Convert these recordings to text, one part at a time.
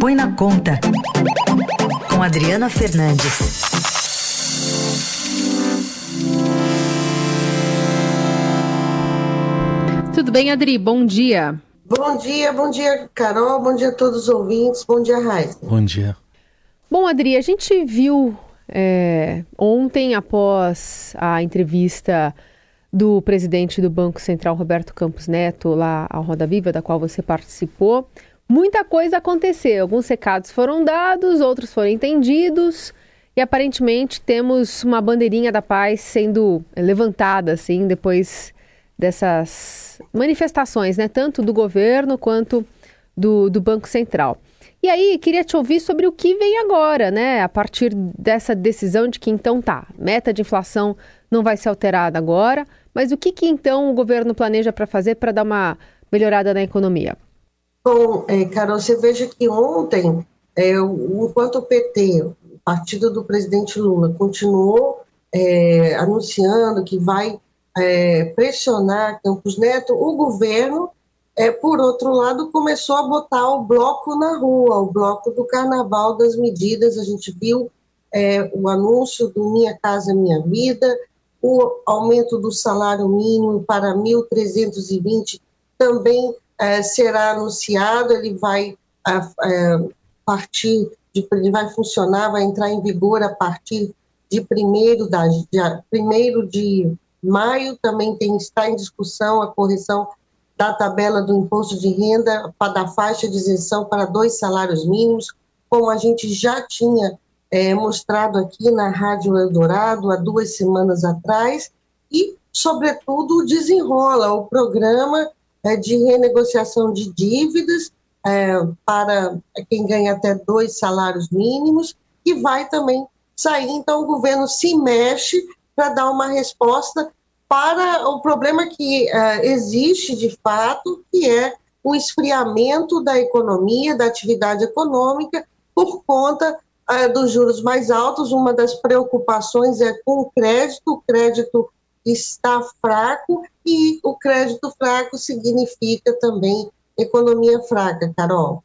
Põe na Conta, com Adriana Fernandes. Tudo bem, Adri? Bom dia. Bom dia, bom dia, Carol, bom dia a todos os ouvintes, bom dia, Raiz. Bom dia. Bom, Adri, a gente viu é, ontem, após a entrevista do presidente do Banco Central, Roberto Campos Neto, lá ao Roda Viva, da qual você participou, muita coisa aconteceu. Alguns recados foram dados, outros foram entendidos. E aparentemente temos uma bandeirinha da paz sendo levantada, assim, depois dessas manifestações, né? Tanto do governo quanto do, do Banco Central. E aí, queria te ouvir sobre o que vem agora, né? A partir dessa decisão de que então tá, meta de inflação não vai ser alterada agora, mas o que, que então o governo planeja para fazer para dar uma melhorada na economia? Bom, é, Carol, você veja que ontem, é, enquanto o PT, o partido do presidente Lula, continuou é, anunciando que vai é, pressionar Campos Neto, o governo, é, por outro lado, começou a botar o bloco na rua, o bloco do carnaval das medidas. A gente viu é, o anúncio do Minha Casa Minha Vida, o aumento do salário mínimo para 1.320 também é, será anunciado, ele vai é, partir de, ele vai funcionar, vai entrar em vigor a partir de 1 da, de, primeiro de maio, também tem, está em discussão a correção da tabela do imposto de renda da faixa de isenção para dois salários mínimos, como a gente já tinha é, mostrado aqui na Rádio Eldorado há duas semanas atrás, e, sobretudo, desenrola o programa é, de renegociação de dívidas é, para quem ganha até dois salários mínimos, e vai também sair. Então, o governo se mexe para dar uma resposta para o problema que uh, existe de fato, que é o esfriamento da economia, da atividade econômica, por conta uh, dos juros mais altos. Uma das preocupações é com o crédito, o crédito está fraco e o crédito fraco significa também economia fraca, Carol.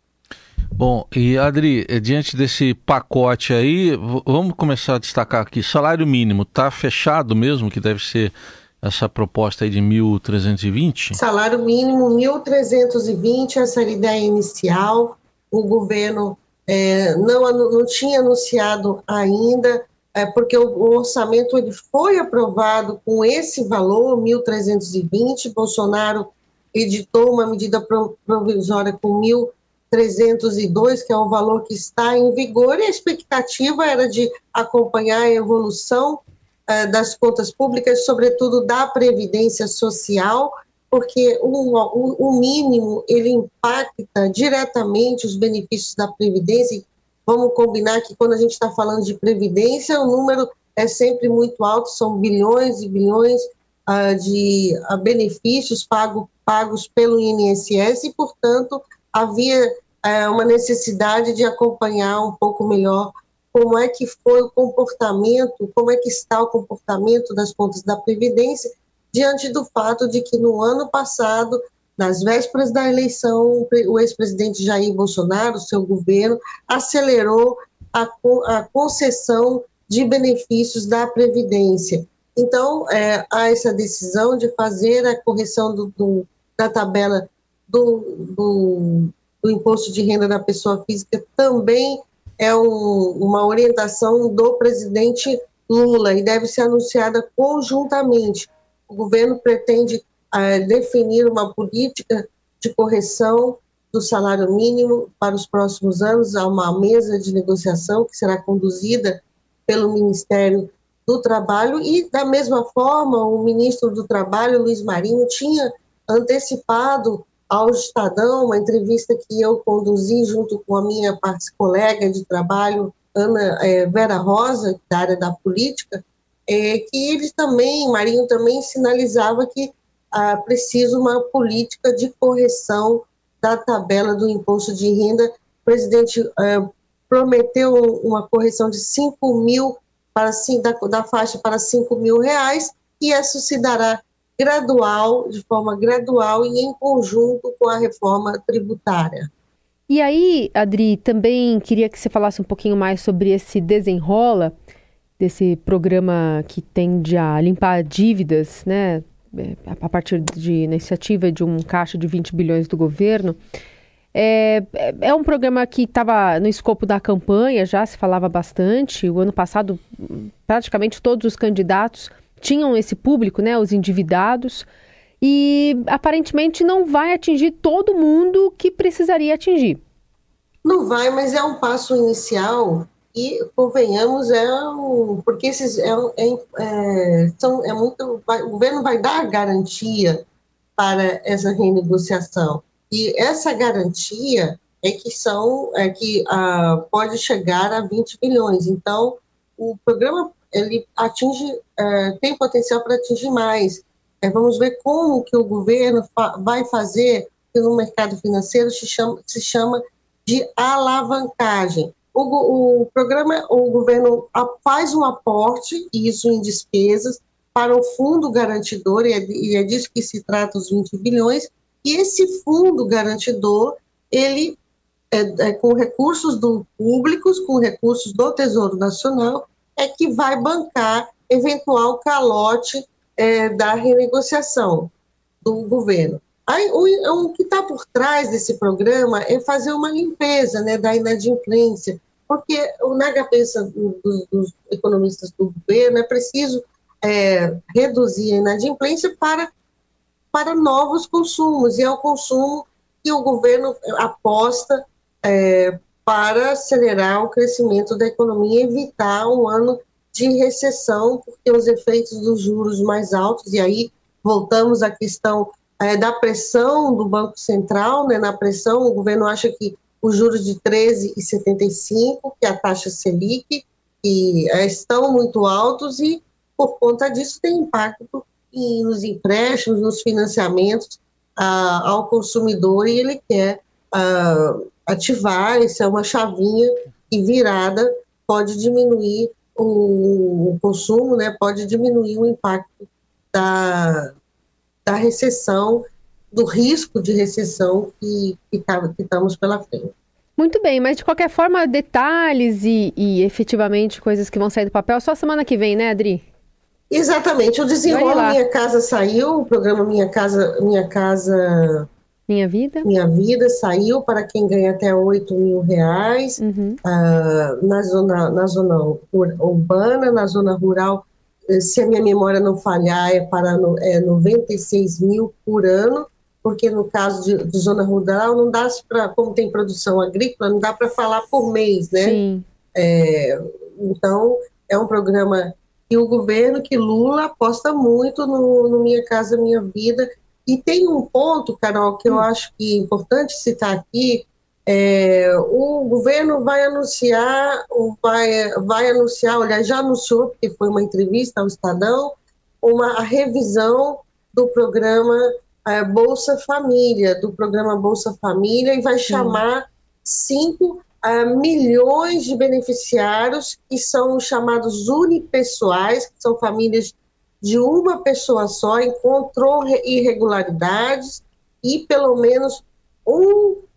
Bom, e Adri, eh, diante desse pacote aí, vamos começar a destacar aqui, salário mínimo está fechado mesmo, que deve ser essa proposta aí de 1.320? Salário mínimo 1.320, essa era a ideia inicial. O governo é, não, não tinha anunciado ainda, é, porque o, o, orçamento ele foi aprovado com esse valor, 1.320. Bolsonaro editou uma medida provisória com 1.302, que é um valor que está em vigor, e a expectativa era de acompanhar a evolução uh, das contas públicas, sobretudo da previdência social, porque o, o, o, mínimo ele impacta diretamente os benefícios da previdência. Vamos combinar que quando a gente está falando de previdência, o número é sempre muito alto, são bilhões e bilhões uh, de uh, benefícios pago, pagos pelo INSS e, portanto, havia uh, uma necessidade de acompanhar um pouco melhor como é que foi o comportamento, como é que está o comportamento das contas da Previdência, diante do fato de que no ano passado, nas vésperas da eleição, o ex-presidente Jair Bolsonaro, seu governo, acelerou a, a concessão de benefícios da Previdência. Então, é, há essa decisão de fazer a correção do, do, da tabela do, do, do imposto de renda da pessoa física também é um, uma orientação do presidente Lula e deve ser anunciada conjuntamente. O governo pretende definir uma política de correção do salário mínimo para os próximos anos. Há uma mesa de negociação que será conduzida pelo Ministério do Trabalho e, da mesma forma, o ministro do Trabalho, Luiz Marinho, tinha antecipado ao Estadão, uma entrevista que eu conduzi junto com a minha colega de trabalho, Ana é, Vera Rosa, da área da política, é, que ele também, Marinho também sinalizava que ah, precisa uma política de correção da tabela do imposto de renda. O presidente é, prometeu uma correção de 5 mil para, da, da faixa para 5 mil reais, e isso se dará gradual, de forma gradual e em conjunto com a reforma tributária. E aí, Adri, também queria que você falasse um pouquinho mais sobre esse desenrola, desse programa que tende a limpar dívidas, né? A partir de iniciativa de um caixa de 20 bilhões do governo. É, é, é um programa que estava no escopo da campanha, já se falava bastante. O ano passado, praticamente todos os candidatos tinham esse público, né, os endividados, e aparentemente não vai atingir todo mundo que precisaria atingir. Não vai, mas é um passo inicial e convenhamos é um, porque esses é, é, é, são é muito vai, o governo vai dar garantia para essa renegociação e essa garantia é que são é que ah, pode chegar a 20 bilhões então o programa ele atinge, é, tem potencial para atingir mais. É, vamos ver como que o governo fa vai fazer, que no mercado financeiro se chama, se chama de alavancagem. O, o, programa, o governo faz um aporte, isso em despesas, para o fundo garantidor, e é, e é disso que se trata os 20 bilhões, e esse fundo garantidor, ele, é, é, com recursos do públicos, com recursos do Tesouro Nacional, é que vai bancar eventual calote é, da renegociação do governo. Aí, o, o que está por trás desse programa é fazer uma limpeza né, da inadimplência, porque na cabeça dos, dos economistas do governo é preciso é, reduzir a inadimplência para, para novos consumos, e é o consumo que o governo aposta é, para acelerar o crescimento da economia e evitar um ano de recessão, porque os efeitos dos juros mais altos, e aí voltamos à questão é, da pressão do Banco Central, né, na pressão, o governo acha que os juros de 13,75, que é a taxa Selic, que é, estão muito altos e, por conta disso, tem impacto em, nos empréstimos, nos financiamentos ah, ao consumidor e ele quer ah, ativar, isso é uma chavinha que virada pode diminuir o, o consumo, né, pode diminuir o impacto da, da recessão, do risco de recessão que, que, tá, que estamos pela frente. Muito bem, mas de qualquer forma, detalhes e, e, efetivamente coisas que vão sair do papel só semana que vem, né, Adri? Exatamente. O desenrolo Minha Casa saiu, o programa Minha Casa, Minha Casa minha Vida? Minha Vida saiu para quem ganha até 8 mil reais. Uhum. Uh, na, zona, na zona urbana, na zona rural, se a minha memória não falhar, é para é 96 mil por ano, porque no caso de, de zona rural não dá para, como tem produção agrícola, não dá para falar por mês, né? Sim. É, então, é um programa que o governo, que Lula aposta muito no, no Minha Casa Minha Vida, e tem um ponto, Carol, que eu hum. acho que é importante citar aqui. É, o governo vai anunciar, vai, vai anunciar, olha, já anunciou, porque foi uma entrevista ao Estadão, uma revisão do programa é, Bolsa Família, do programa Bolsa Família, e vai chamar 5 é, milhões de beneficiários que são chamados unipessoais, que são famílias de uma pessoa só encontrou irregularidades e pelo menos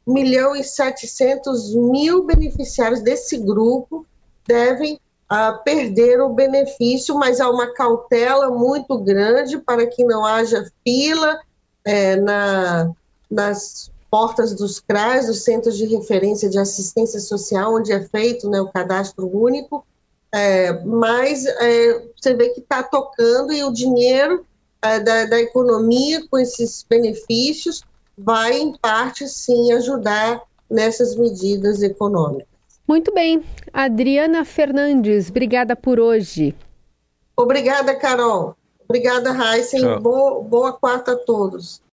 1 milhão e 700 mil beneficiários desse grupo devem uh, perder o benefício, mas há uma cautela muito grande para que não haja fila é, na, nas portas dos CRAS, dos Centros de Referência de Assistência Social, onde é feito né, o cadastro único, é, mas é, você vê que está tocando e o dinheiro é, da, da economia com esses benefícios vai, em parte, sim, ajudar nessas medidas econômicas. Muito bem. Adriana Fernandes, obrigada por hoje. Obrigada, Carol. Obrigada, Heisen. Boa, boa quarta a todos.